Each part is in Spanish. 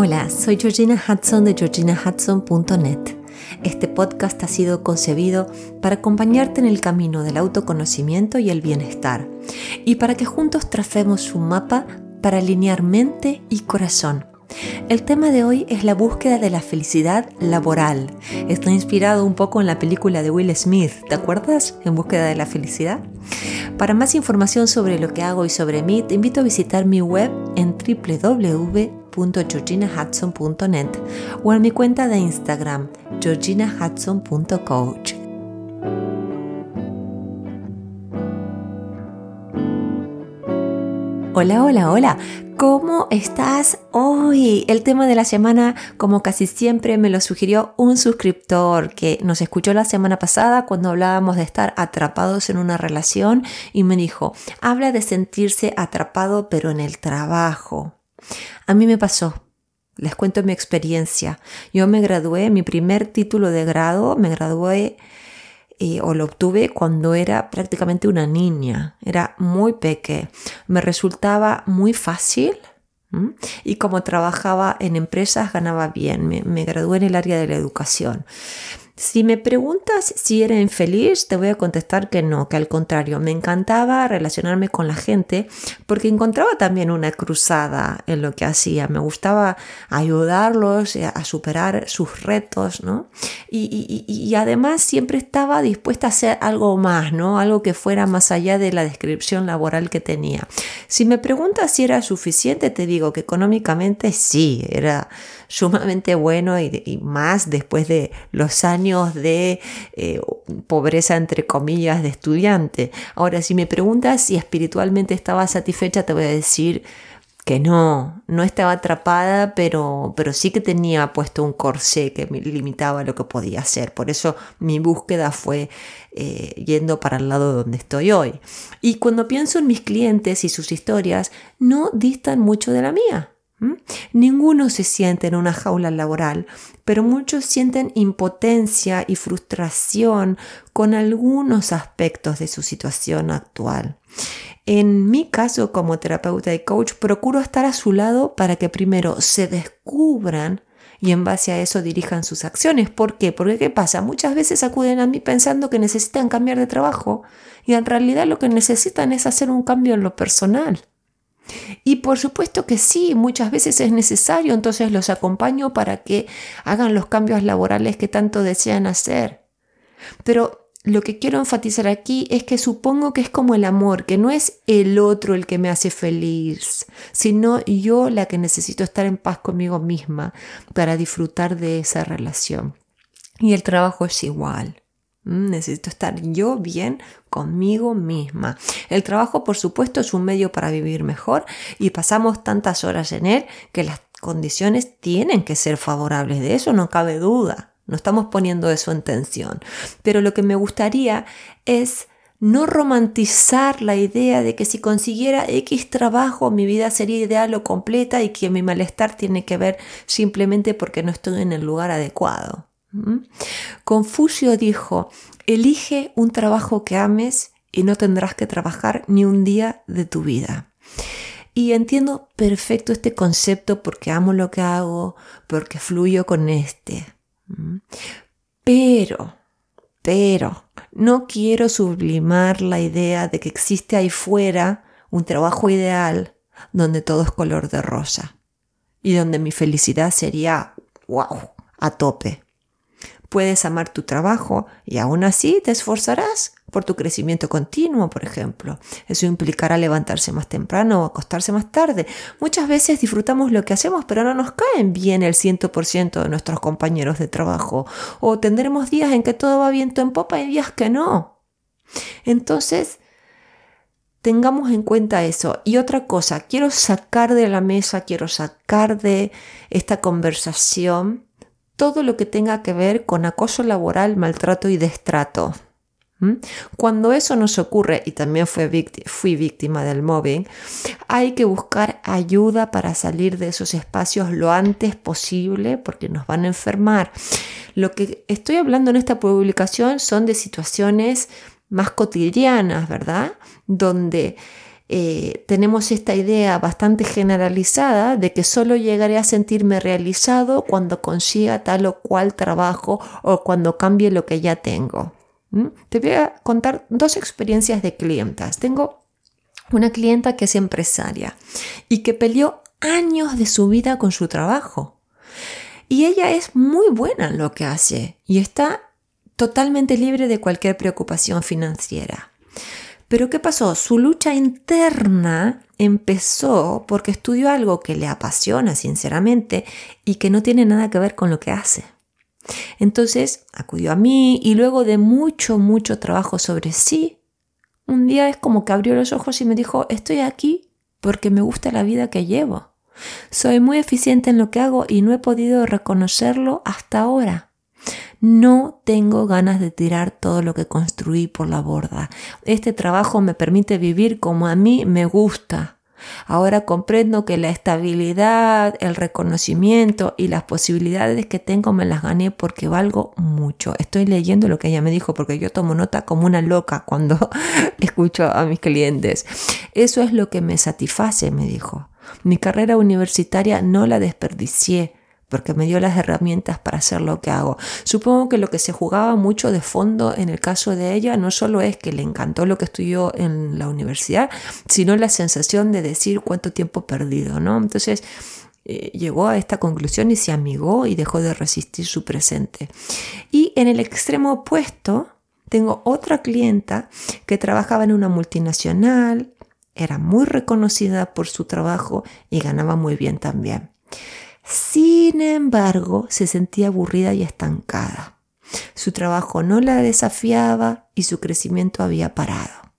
Hola, soy Georgina Hudson de georginahudson.net. Este podcast ha sido concebido para acompañarte en el camino del autoconocimiento y el bienestar, y para que juntos tracemos un mapa para alinear mente y corazón. El tema de hoy es la búsqueda de la felicidad laboral. Está inspirado un poco en la película de Will Smith, ¿te acuerdas? En búsqueda de la felicidad. Para más información sobre lo que hago y sobre mí, te invito a visitar mi web en www.georginahudson.net o en mi cuenta de Instagram, georginahudson.coach. Hola, hola, hola. ¿Cómo estás hoy? El tema de la semana, como casi siempre, me lo sugirió un suscriptor que nos escuchó la semana pasada cuando hablábamos de estar atrapados en una relación y me dijo, habla de sentirse atrapado pero en el trabajo. A mí me pasó. Les cuento mi experiencia. Yo me gradué, mi primer título de grado, me gradué o lo obtuve cuando era prácticamente una niña, era muy pequeña. Me resultaba muy fácil y como trabajaba en empresas ganaba bien. Me, me gradué en el área de la educación. Si me preguntas si era infeliz, te voy a contestar que no, que al contrario, me encantaba relacionarme con la gente porque encontraba también una cruzada en lo que hacía. Me gustaba ayudarlos a superar sus retos, ¿no? Y, y, además siempre estaba dispuesta a hacer algo más, ¿no? Algo que fuera más allá de la descripción laboral que tenía. Si me preguntas si era suficiente, te digo que económicamente sí, era sumamente bueno y, más después de los años de eh, pobreza, entre comillas, de estudiante. Ahora, si me preguntas si espiritualmente estaba satisfecha, te voy a decir que no, no estaba atrapada, pero, pero sí que tenía puesto un corsé que me limitaba lo que podía hacer. Por eso mi búsqueda fue eh, yendo para el lado donde estoy hoy. Y cuando pienso en mis clientes y sus historias, no distan mucho de la mía. Ninguno se siente en una jaula laboral, pero muchos sienten impotencia y frustración con algunos aspectos de su situación actual. En mi caso como terapeuta y coach, procuro estar a su lado para que primero se descubran y en base a eso dirijan sus acciones. ¿Por qué? Porque ¿qué pasa? Muchas veces acuden a mí pensando que necesitan cambiar de trabajo y en realidad lo que necesitan es hacer un cambio en lo personal. Y por supuesto que sí, muchas veces es necesario, entonces los acompaño para que hagan los cambios laborales que tanto desean hacer. Pero lo que quiero enfatizar aquí es que supongo que es como el amor, que no es el otro el que me hace feliz, sino yo la que necesito estar en paz conmigo misma para disfrutar de esa relación. Y el trabajo es igual. Mm, necesito estar yo bien conmigo misma. El trabajo, por supuesto, es un medio para vivir mejor y pasamos tantas horas en él que las condiciones tienen que ser favorables. De eso no cabe duda. No estamos poniendo eso en tensión. Pero lo que me gustaría es no romantizar la idea de que si consiguiera X trabajo mi vida sería ideal o completa y que mi malestar tiene que ver simplemente porque no estoy en el lugar adecuado. Confucio dijo, elige un trabajo que ames y no tendrás que trabajar ni un día de tu vida. Y entiendo perfecto este concepto porque amo lo que hago, porque fluyo con este. Pero, pero, no quiero sublimar la idea de que existe ahí fuera un trabajo ideal donde todo es color de rosa y donde mi felicidad sería, a tope. Puedes amar tu trabajo y aún así te esforzarás por tu crecimiento continuo, por ejemplo. Eso implicará levantarse más temprano o acostarse más tarde. Muchas veces disfrutamos lo que hacemos, pero no nos caen bien el 100% de nuestros compañeros de trabajo. O tendremos días en que todo va viento en popa y días que no. Entonces, tengamos en cuenta eso. Y otra cosa, quiero sacar de la mesa, quiero sacar de esta conversación todo lo que tenga que ver con acoso laboral, maltrato y destrato. Cuando eso nos ocurre, y también fui víctima del mobbing, hay que buscar ayuda para salir de esos espacios lo antes posible porque nos van a enfermar. Lo que estoy hablando en esta publicación son de situaciones más cotidianas, ¿verdad? Donde eh, tenemos esta idea bastante generalizada de que solo llegaré a sentirme realizado cuando consiga tal o cual trabajo o cuando cambie lo que ya tengo. Te voy a contar dos experiencias de clientas. Tengo una clienta que es empresaria y que peleó años de su vida con su trabajo. Y ella es muy buena en lo que hace y está totalmente libre de cualquier preocupación financiera. Pero ¿qué pasó? Su lucha interna empezó porque estudió algo que le apasiona sinceramente y que no tiene nada que ver con lo que hace. Entonces acudió a mí y luego de mucho, mucho trabajo sobre sí, un día es como que abrió los ojos y me dijo, estoy aquí porque me gusta la vida que llevo. Soy muy eficiente en lo que hago y no he podido reconocerlo hasta ahora. No tengo ganas de tirar todo lo que construí por la borda. Este trabajo me permite vivir como a mí me gusta. Ahora comprendo que la estabilidad, el reconocimiento y las posibilidades que tengo me las gané porque valgo mucho. Estoy leyendo lo que ella me dijo porque yo tomo nota como una loca cuando escucho a mis clientes. Eso es lo que me satisface, me dijo. Mi carrera universitaria no la desperdicié porque me dio las herramientas para hacer lo que hago. Supongo que lo que se jugaba mucho de fondo en el caso de ella no solo es que le encantó lo que estudió en la universidad, sino la sensación de decir cuánto tiempo perdido, ¿no? Entonces eh, llegó a esta conclusión y se amigó y dejó de resistir su presente. Y en el extremo opuesto, tengo otra clienta que trabajaba en una multinacional, era muy reconocida por su trabajo y ganaba muy bien también. Sin embargo, se sentía aburrida y estancada. Su trabajo no la desafiaba y su crecimiento había parado.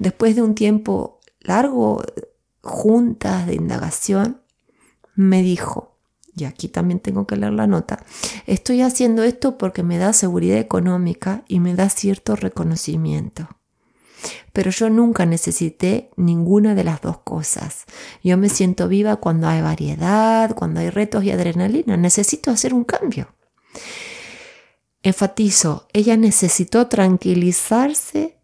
Después de un tiempo largo juntas de indagación, me dijo, y aquí también tengo que leer la nota, estoy haciendo esto porque me da seguridad económica y me da cierto reconocimiento. Pero yo nunca necesité ninguna de las dos cosas. Yo me siento viva cuando hay variedad, cuando hay retos y adrenalina. Necesito hacer un cambio. Enfatizo, ella necesitó tranquilizarse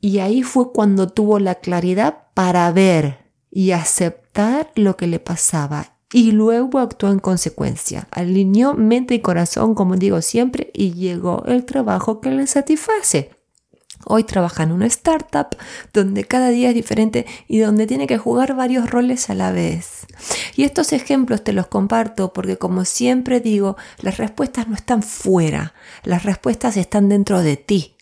y ahí fue cuando tuvo la claridad para ver y aceptar lo que le pasaba y luego actuó en consecuencia. Alineó mente y corazón, como digo siempre, y llegó el trabajo que le satisface. Hoy trabaja en una startup donde cada día es diferente y donde tiene que jugar varios roles a la vez. Y estos ejemplos te los comparto porque como siempre digo, las respuestas no están fuera, las respuestas están dentro de ti.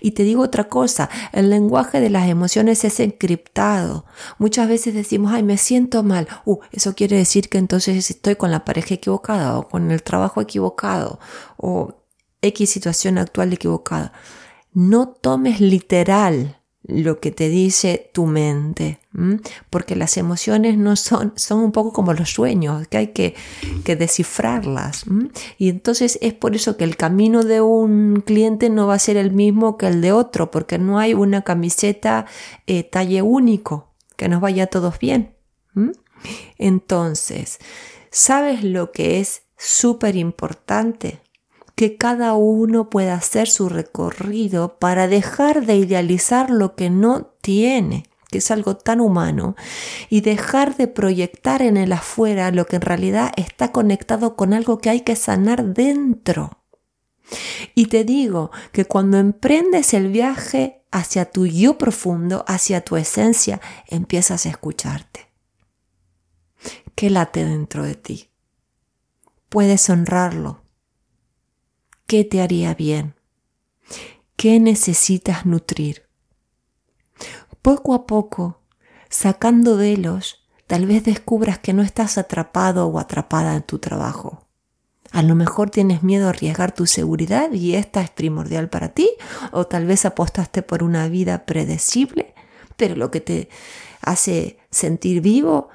Y te digo otra cosa, el lenguaje de las emociones es encriptado. Muchas veces decimos, ay, me siento mal. Uh, eso quiere decir que entonces estoy con la pareja equivocada o con el trabajo equivocado o X situación actual equivocada no tomes literal lo que te dice tu mente, porque las emociones no son, son un poco como los sueños, que hay que, descifrarlas. Y entonces es por eso que el camino de un cliente no va a ser el mismo que el de otro, porque no hay una camiseta eh, talle único, que nos vaya a todos bien. Entonces, ¿sabes lo que es súper importante? Que cada uno pueda hacer su recorrido para dejar de idealizar lo que no tiene, que es algo tan humano, y dejar de proyectar en el afuera lo que en realidad está conectado con algo que hay que sanar dentro. Y te digo que cuando emprendes el viaje hacia tu yo profundo, hacia tu esencia, empiezas a escucharte. ¿Qué late dentro de ti? Puedes honrarlo, ¿Qué te haría bien? ¿Qué necesitas nutrir? Poco a poco, sacando velos, tal vez descubras que no estás atrapado o atrapada en tu trabajo. A lo mejor tienes miedo a arriesgar tu seguridad y esta es primordial para ti, o tal vez apostaste por una vida predecible, pero lo que te hace sentir vivo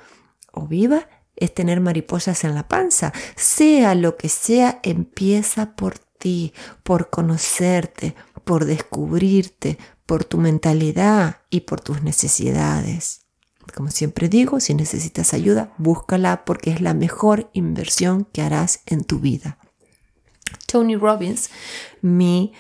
o viva es tener mariposas en la panza. Sea lo que sea, empieza por por conocerte, por descubrirte, por tu mentalidad y por tus necesidades. Como siempre digo, si necesitas ayuda, búscala porque es la mejor inversión que harás en tu vida. Tony Robbins, mi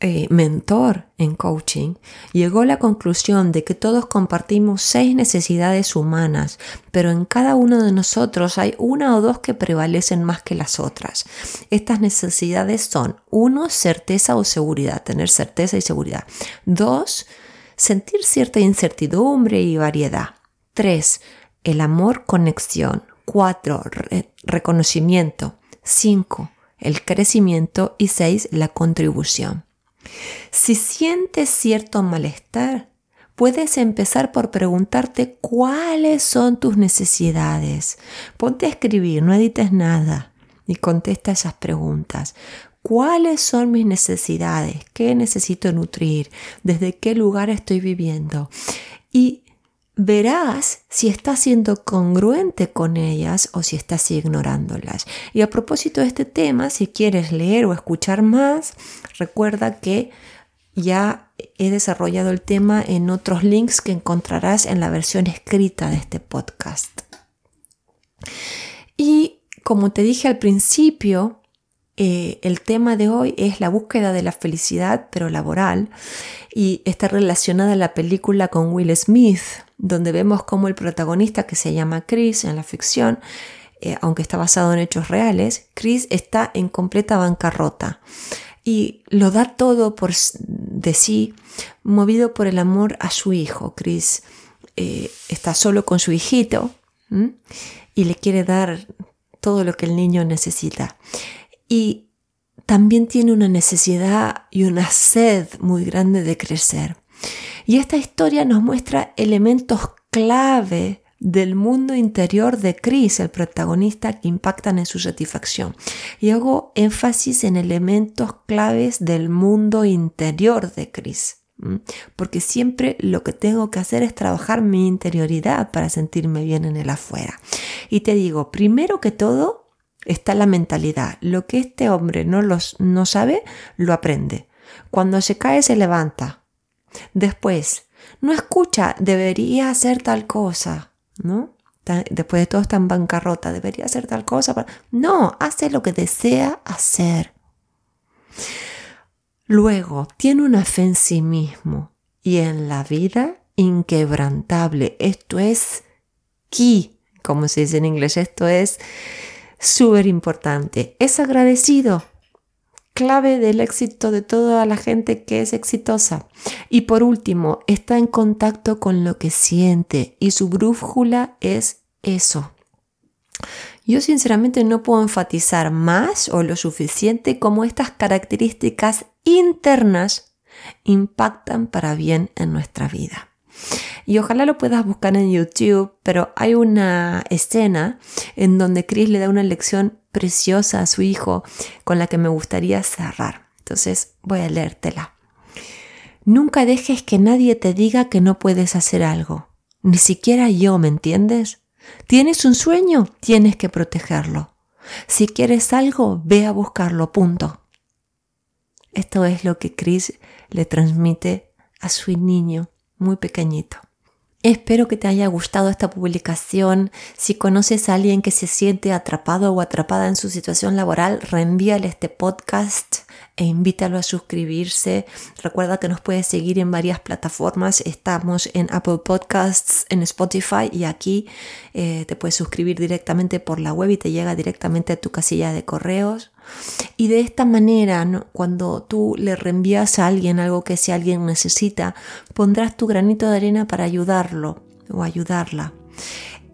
eh, mentor en coaching, llegó a la conclusión de que todos compartimos seis necesidades humanas, pero en cada uno de nosotros hay una o dos que prevalecen más que las otras. Estas necesidades son, uno, certeza o seguridad, tener certeza y seguridad. Dos, sentir cierta incertidumbre y variedad. Tres, el amor, conexión. Cuatro, reconocimiento. Cinco, el crecimiento. Y seis, la contribución. Si sientes cierto malestar, puedes empezar por preguntarte cuáles son tus necesidades. Ponte a escribir, no edites nada y contesta esas preguntas. ¿Cuáles son mis necesidades? ¿Qué necesito nutrir? ¿Desde qué lugar estoy viviendo? Y verás si estás siendo congruente con ellas o si estás ignorándolas. Y a propósito de este tema, si quieres leer o escuchar más, recuerda que ya he desarrollado el tema en otros links que encontrarás en la versión escrita de este podcast. Y como te dije al principio, eh, el tema de hoy es la búsqueda de la felicidad, pero laboral, y está relacionada la película con Will Smith, donde vemos cómo el protagonista, que se llama Chris en la ficción, eh, aunque está basado en hechos reales, Chris está en completa bancarrota. Y lo da todo por de sí, movido por el amor a su hijo. Chris eh, está solo con su hijito y le quiere dar todo lo que el niño necesita. Y también tiene una necesidad y una sed muy grande de crecer. Y esta historia nos muestra elementos clave del mundo interior de Chris, el protagonista, que impactan en su satisfacción. Y hago énfasis en elementos claves del mundo interior de Chris. Porque siempre lo que tengo que hacer es trabajar mi interioridad para sentirme bien en el afuera. Y te digo, primero que todo, está la mentalidad. Lo que este hombre no, los, no sabe, lo aprende. Cuando se cae, se levanta. Después, no escucha, debería hacer tal cosa, ¿no? Después de todo está en bancarrota, debería hacer tal cosa. No, hace lo que desea hacer. Luego, tiene una fe en sí mismo y en la vida inquebrantable. Esto es key, como se dice en inglés. Esto es súper importante. Es agradecido. Clave del éxito de toda la gente que es exitosa. Y por último, está en contacto con lo que siente y su brújula es eso. Yo sinceramente no puedo enfatizar más o lo suficiente como estas características internas impactan para bien en nuestra vida. Y ojalá lo puedas buscar en YouTube, pero hay una escena en donde Chris le da una lección preciosa a su hijo con la que me gustaría cerrar. Entonces voy a leértela. Nunca dejes que nadie te diga que no puedes hacer algo. Ni siquiera yo, ¿me entiendes? Tienes un sueño, tienes que protegerlo. Si quieres algo, ve a buscarlo, punto. Esto es lo que Chris le transmite a su niño muy pequeñito. Espero que te haya gustado esta publicación. Si conoces a alguien que se siente atrapado o atrapada en su situación laboral, reenvíale este podcast e invítalo a suscribirse. Recuerda que nos puedes seguir en varias plataformas. Estamos en Apple Podcasts, en Spotify y aquí eh, te puedes suscribir directamente por la web y te llega directamente a tu casilla de correos. Y de esta manera, cuando tú le reenvías a alguien algo que si alguien necesita, pondrás tu granito de arena para ayudarlo o ayudarla.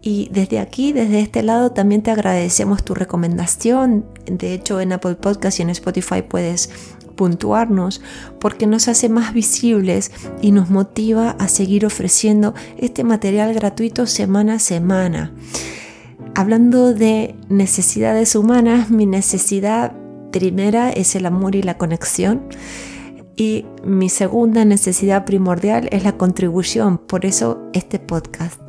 Y desde aquí, desde este lado, también te agradecemos tu recomendación. De hecho, en Apple Podcast y en Spotify puedes puntuarnos porque nos hace más visibles y nos motiva a seguir ofreciendo este material gratuito semana a semana. Hablando de necesidades humanas, mi necesidad primera es el amor y la conexión. Y mi segunda necesidad primordial es la contribución, por eso este podcast.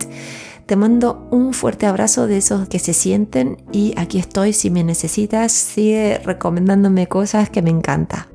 Te mando un fuerte abrazo de esos que se sienten y aquí estoy si me necesitas, sigue recomendándome cosas que me encanta.